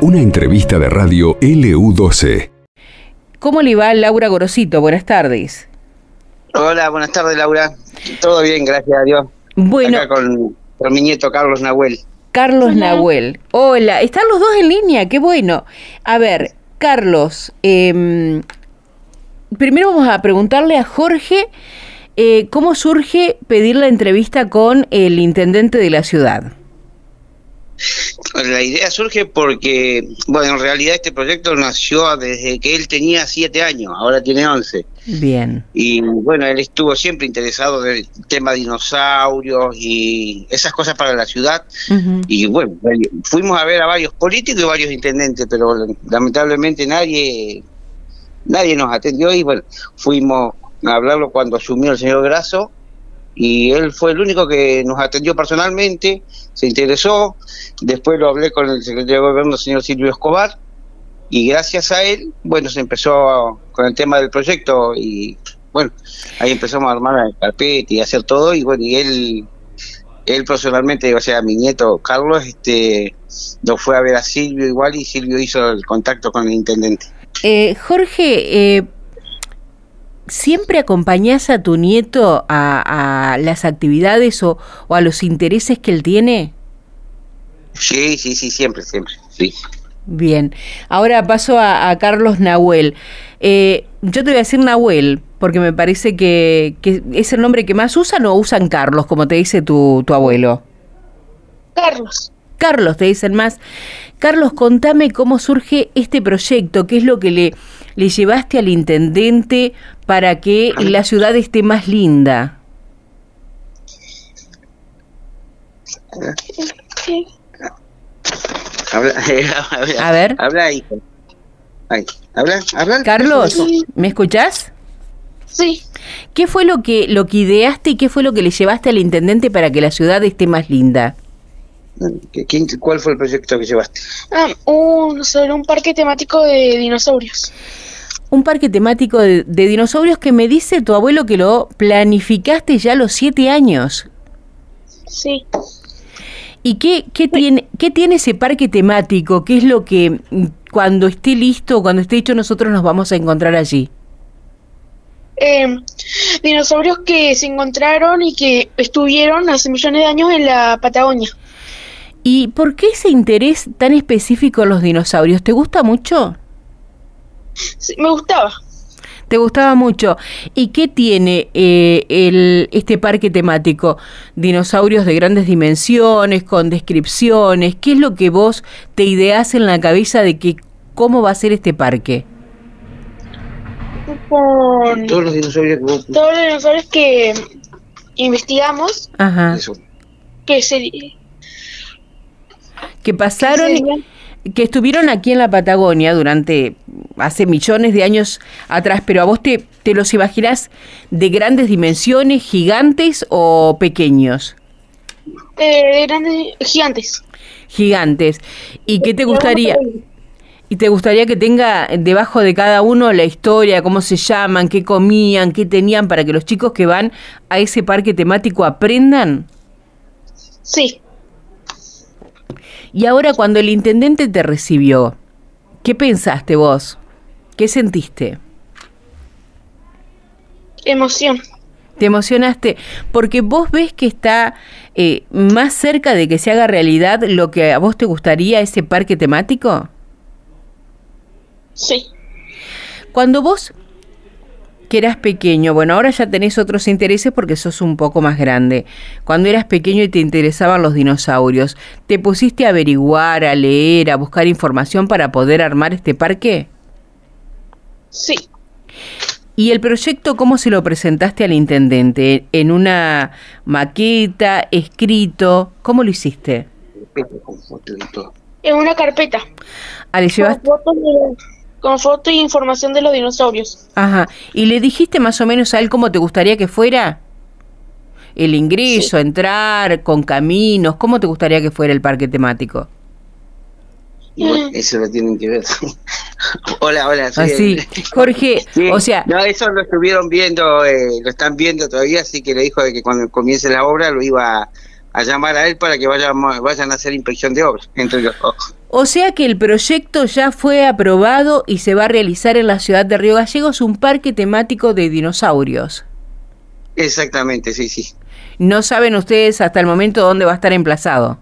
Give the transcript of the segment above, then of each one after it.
Una entrevista de radio LU12. ¿Cómo le va Laura Gorosito? Buenas tardes. Hola, buenas tardes Laura. Todo bien, gracias a Dios. Bueno, Acá con, con mi nieto Carlos Nahuel. Carlos Nahuel. Hola, están los dos en línea, qué bueno. A ver, Carlos, em, primero vamos a preguntarle a Jorge eh, cómo surge pedir la entrevista con el intendente de la ciudad. La idea surge porque, bueno, en realidad este proyecto nació desde que él tenía siete años, ahora tiene once. Bien. Y bueno, él estuvo siempre interesado en el tema de dinosaurios y esas cosas para la ciudad. Y bueno, fuimos a ver a varios políticos y varios intendentes, pero lamentablemente nadie nadie nos atendió y bueno, fuimos a hablarlo cuando asumió el señor Grasso y él fue el único que nos atendió personalmente, se interesó, después lo hablé con el secretario de gobierno, el señor Silvio Escobar, y gracias a él, bueno, se empezó con el tema del proyecto y bueno, ahí empezamos a armar el carpeta y hacer todo y bueno, y él él personalmente, o sea, mi nieto Carlos, este, lo fue a ver a Silvio igual y Silvio hizo el contacto con el intendente. Eh, Jorge, eh, ¿siempre acompañás a tu nieto a, a las actividades o, o a los intereses que él tiene? Sí, sí, sí, siempre, siempre, sí. Bien, ahora paso a, a Carlos Nahuel. Eh, yo te voy a decir Nahuel, porque me parece que, que es el nombre que más usan o usan Carlos, como te dice tu, tu abuelo. Carlos. Carlos, te dicen más. Carlos, contame cómo surge este proyecto, qué es lo que le, le llevaste al intendente para que la ciudad esté más linda. Habla, habla, A ver. Habla. Ay, habla, habla. Carlos. ¿me escuchás? Sí. ¿Qué fue lo que, lo que ideaste y qué fue lo que le llevaste al intendente para que la ciudad esté más linda? ¿Qué- quién- ¿Cuál fue el proyecto que llevaste? Ah, un, sobre un parque temático de dinosaurios. Un parque temático de, de dinosaurios que me dice tu abuelo que lo planificaste ya a los siete años. Sí. ¿Y qué, qué, tiene, qué tiene ese parque temático? ¿Qué es lo que cuando esté listo, cuando esté hecho, nosotros nos vamos a encontrar allí? Eh, dinosaurios que se encontraron y que estuvieron hace millones de años en la Patagonia. ¿Y por qué ese interés tan específico en los dinosaurios? ¿Te gusta mucho? Sí, me gustaba. ¿Te gustaba mucho? ¿Y qué tiene eh, el, este parque temático? Dinosaurios de grandes dimensiones, con descripciones. ¿Qué es lo que vos te ideás en la cabeza de que cómo va a ser este parque? Con Todos los dinosaurios que vos- todos los dinosaurios que investigamos, Ajá. Eso. que se Que pasaron, que estuvieron aquí en la Patagonia durante hace millones de años atrás, pero a vos te, te los imaginás de grandes dimensiones, gigantes o pequeños? eh, de grandes gigantes. Gigantes. ¿Y qué te gustaría? ¿Y te gustaría que tenga debajo de cada uno la historia, cómo se llaman, qué comían, qué tenían, para que los chicos que van a ese parque temático aprendan? Sí. Y ahora cuando el intendente te recibió, ¿qué pensaste vos? ¿Qué sentiste? Emoción. ¿Te emocionaste? Porque vos ves que está eh, más cerca de que se haga realidad lo que a vos te gustaría ese parque temático. Sí. Cuando vos que eras pequeño, bueno, ahora ya tenés otros intereses porque sos un poco más grande. Cuando eras pequeño y te interesaban los dinosaurios, ¿te pusiste a averiguar, a leer, a buscar información para poder armar este parque? Sí. ¿Y el proyecto cómo se lo presentaste al intendente? ¿En una maqueta, escrito? ¿Cómo lo hiciste? Con foto y todo. En una carpeta. Ah, le Con llevaste... fotos, de- con foto y información de los dinosaurios. Ajá. ¿Y le dijiste más o menos a él cómo te gustaría que fuera? El ingreso, entrar, con caminos, ¿cómo te gustaría que fuera el parque temático? Y bueno, eso lo tienen que ver. hola, hola. soy Así, el- Jorge, Sí, o sea, No, eso lo estuvieron viendo, eh, lo están viendo todavía, así que le dijo de que cuando comience la obra lo iba a llamar a él para que vayan, vayan a hacer inspección de obras, entre los dos. O sea que el proyecto ya fue aprobado y se va a realizar en la ciudad de Río Gallegos un parque temático de dinosaurios. Exactamente, sí, sí. ¿No saben ustedes hasta el momento dónde va a estar emplazado?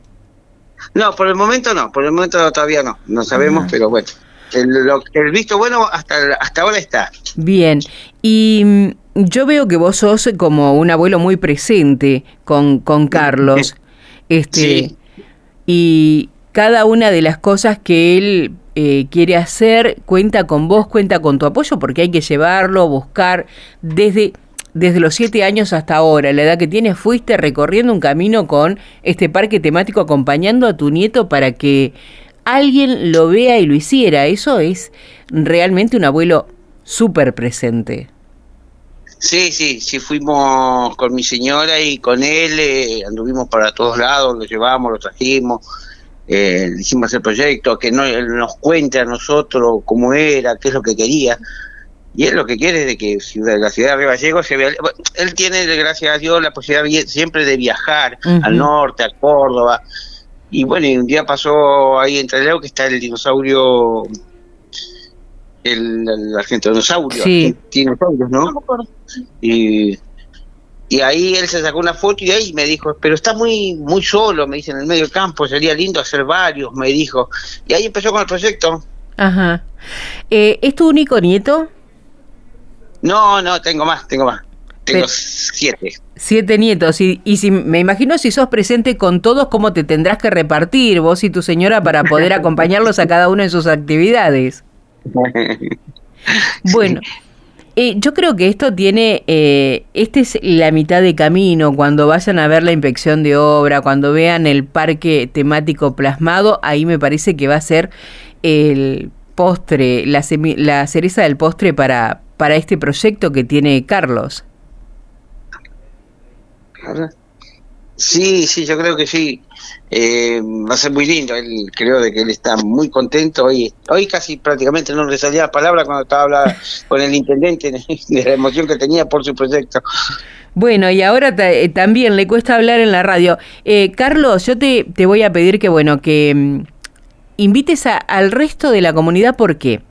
No, por el momento no, por el momento todavía no, no sabemos, pero bueno, el, visto bueno hasta, hasta ahora está. Bien, y mm, yo veo que vos sos como un abuelo muy presente con, con Carlos. Este, sí. Y cada una de las cosas que él eh, quiere hacer cuenta con vos, cuenta con tu apoyo, porque hay que llevarlo, buscar desde desde los siete años hasta ahora, la edad que tienes, fuiste recorriendo un camino con este parque temático acompañando a tu nieto para que alguien lo vea y lo hiciera. Eso es realmente un abuelo súper presente. Sí, sí, sí, fuimos con mi señora y con él, eh, anduvimos para todos lados, lo llevamos, lo trajimos, eh, hicimos el proyecto, que no, él nos cuente a nosotros cómo era, qué es lo que quería. Y él lo que quiere es de que la ciudad de Río Gallegos se vea. Él tiene, gracias a Dios, la posibilidad siempre de viajar al norte, a Córdoba. Y bueno, y un día pasó ahí entre Leo que está el dinosaurio el, el argentinosaurio, sí. dinosaurios, ¿no? Y, y ahí él se sacó una foto y ahí me dijo, pero está muy muy solo, me dice, en el medio del campo, sería lindo hacer varios, me dijo. Y ahí empezó con el proyecto. Ajá. Eh, ¿Es tu único nieto? No, no, tengo más, tengo más. Tengo siete. Siete nietos. Y, y si me imagino si sos presente con todos, cómo te tendrás que repartir vos y tu señora para poder acompañarlos a cada uno en sus actividades. Bueno, eh, yo creo que esto tiene, eh, este es la mitad de camino, cuando vayan a ver la inspección de obra, cuando vean el parque temático plasmado, ahí me parece que va a ser el postre, la, la cereza del postre para, para este proyecto que tiene Carlos. Sí, sí, yo creo que sí. Eh, va a ser muy lindo. Él, creo de que él está muy contento. Hoy, hoy casi prácticamente no le salía la palabra cuando estaba hablando con el intendente de la emoción que tenía por su proyecto. Bueno, y ahora eh, también le cuesta hablar en la radio. Eh, Carlos, yo te, te, voy a pedir que, bueno, que mm, invites al resto de la comunidad. ¿Por qué?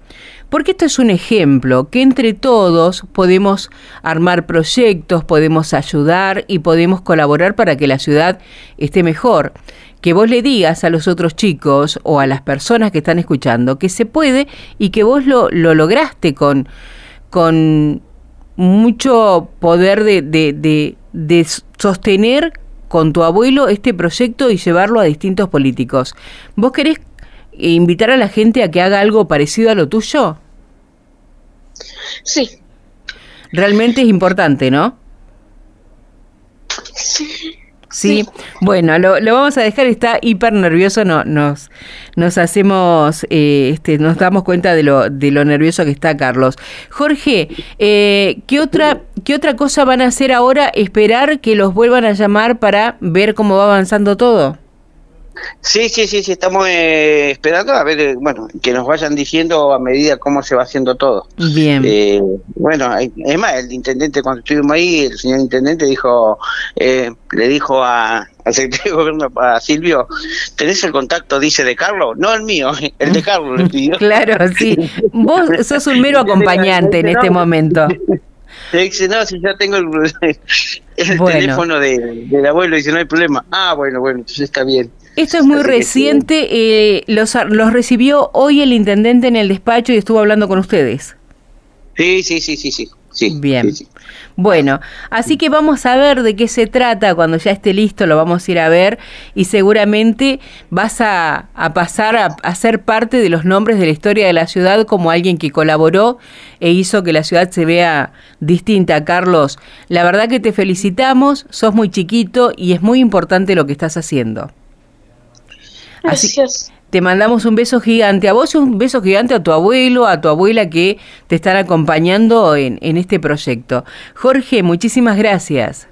Porque esto es un ejemplo que entre todos podemos armar proyectos, podemos ayudar y podemos colaborar para que la ciudad esté mejor. Que vos le digas a los otros chicos o a las personas que están escuchando que se puede y que vos lo, lo lograste con, con mucho poder de, de, de, de sostener con tu abuelo este proyecto y llevarlo a distintos políticos. ¿Vos querés invitar a la gente a que haga algo parecido a lo tuyo? Sí. Realmente es importante, ¿no? Sí. Sí, bueno, lo, lo, vamos a dejar, está hiper nervioso, no, nos, nos hacemos, eh, este, nos damos cuenta de lo, de lo nervioso que está Carlos. Jorge, eh, ¿qué, otra, ¿qué otra cosa van a hacer ahora? ¿Esperar que los vuelvan a llamar para ver cómo va avanzando todo? Sí, sí, sí, sí, estamos eh, esperando a ver, eh, bueno, que nos vayan diciendo a medida cómo se va haciendo todo. Bien. Eh, bueno, es más, el intendente, cuando estuvimos ahí, el señor intendente dijo, eh, le dijo a, al secretario de gobierno, a Silvio, ¿tenés el contacto, dice, de Carlos? No el mío, el de Carlos le pidió. claro, sí. Vos sos un mero acompañante en este momento. Dice, no, si ya tengo el, el bueno. teléfono de, del abuelo, dice, no hay problema. Ah, bueno, bueno, entonces está bien. Esto es muy reciente, eh, los, los recibió hoy el intendente en el despacho y estuvo hablando con ustedes. Sí, sí, sí, sí, sí. sí Bien. Sí, sí. Bueno, así que vamos a ver de qué se trata cuando ya esté listo, lo vamos a ir a ver y seguramente vas a, a pasar a, a, ser parte de los nombres de la historia de la ciudad como alguien que colaboró e hizo que la ciudad se vea distinta. Carlos, la verdad que te felicitamos, sos muy chiquito y es muy importante lo que estás haciendo. Así, Así, te mandamos un beso gigante a vos y un beso gigante a tu abuelo, a tu abuela que te están acompañando en, en este proyecto. Jorge, muchísimas gracias.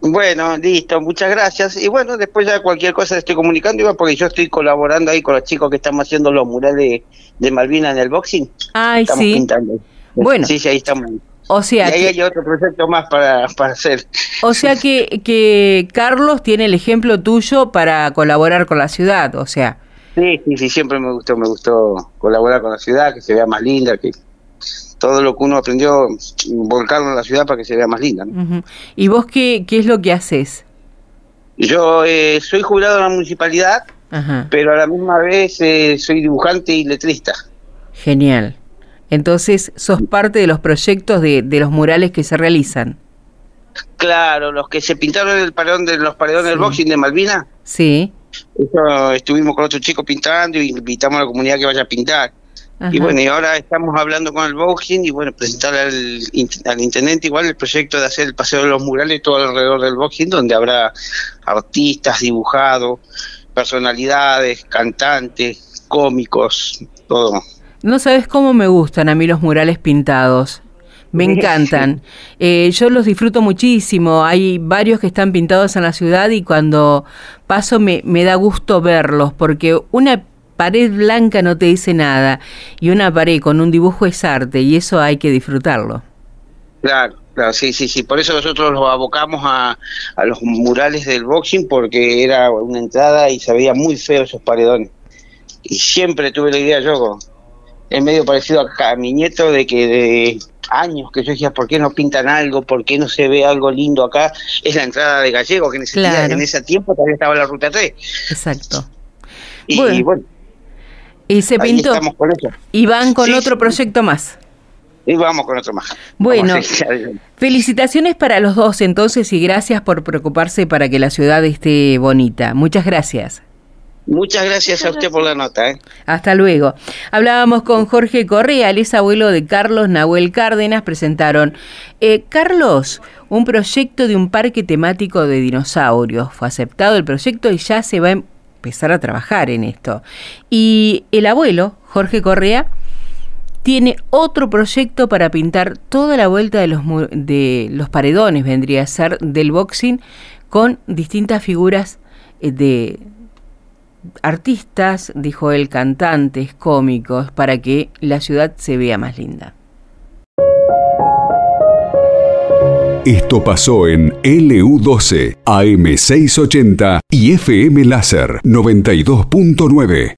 Bueno, listo, muchas gracias. Y bueno, después ya cualquier cosa estoy comunicando, Iván, porque yo estoy colaborando ahí con los chicos que estamos haciendo los murales de, de Malvina en el boxing. Ay, estamos sí. Pintando. Bueno. Sí, sí, ahí estamos. O sea y ahí hay otro proyecto más para, para hacer. O sea que, que Carlos tiene el ejemplo tuyo para colaborar con la ciudad, o sea. Sí, sí, sí, siempre me gustó, me gustó colaborar con la ciudad, que se vea más linda, que todo lo que uno aprendió, volcarlo en la ciudad para que se vea más linda. ¿Y vos qué, qué es lo que haces? Yo eh, soy jubilado en la municipalidad, pero a la misma vez eh, soy dibujante y letrista. Genial. Entonces, sos parte de los proyectos de, de los murales que se realizan. Claro, los que se pintaron en el de los paredones del boxing de Malvina. Sí. estuvimos con otro chico pintando y invitamos a la comunidad que vaya a pintar. Y bueno, y ahora estamos hablando con el boxing y bueno, presentar al, al, intendente igual el proyecto de hacer el paseo de los murales todo alrededor del boxing, donde habrá artistas dibujados, personalidades, cantantes, cómicos, todo. No sabes cómo me gustan a mí los murales pintados. Me encantan. Eh, yo los disfruto muchísimo. Hay varios que están pintados en la ciudad y cuando paso me, me da gusto verlos porque una pared blanca no te dice nada y una pared con un dibujo es arte y eso hay que disfrutarlo. Claro, claro, sí, sí, sí. Por eso nosotros los abocamos a, a los murales del boxing porque era una entrada y se veía muy feo esos paredones. Y siempre tuve la idea yo, es medio parecido a, mi nieto de que de años que yo decía, ¿por qué no pintan algo? ¿Por qué no se ve algo lindo acá? Es la entrada de Gallego, que en ese, en ese tiempo todavía estaba la ruta 3. Exacto. Y bueno, y se pintó. Y van con otro proyecto más. Y vamos con otro más. Bueno, felicitaciones para los dos entonces y gracias por preocuparse para que la ciudad esté bonita. Muchas gracias. Muchas gracias a usted por la nota. ¿eh? Hasta luego. Hablábamos con Jorge Correa, el es abuelo de Carlos Nahuel Cárdenas. Presentaron, eh, Carlos, un proyecto de un parque temático de dinosaurios. Fue aceptado el proyecto y ya se va a empezar a trabajar en esto. Y el abuelo, Jorge Correa, tiene otro proyecto para pintar toda la vuelta de los, de los paredones, vendría a ser del boxing, con distintas figuras eh, de artistas, dijo él, cantantes, cómicos, para que la ciudad se vea más linda. Esto pasó en LU12, AM680 y FM Láser 92.9.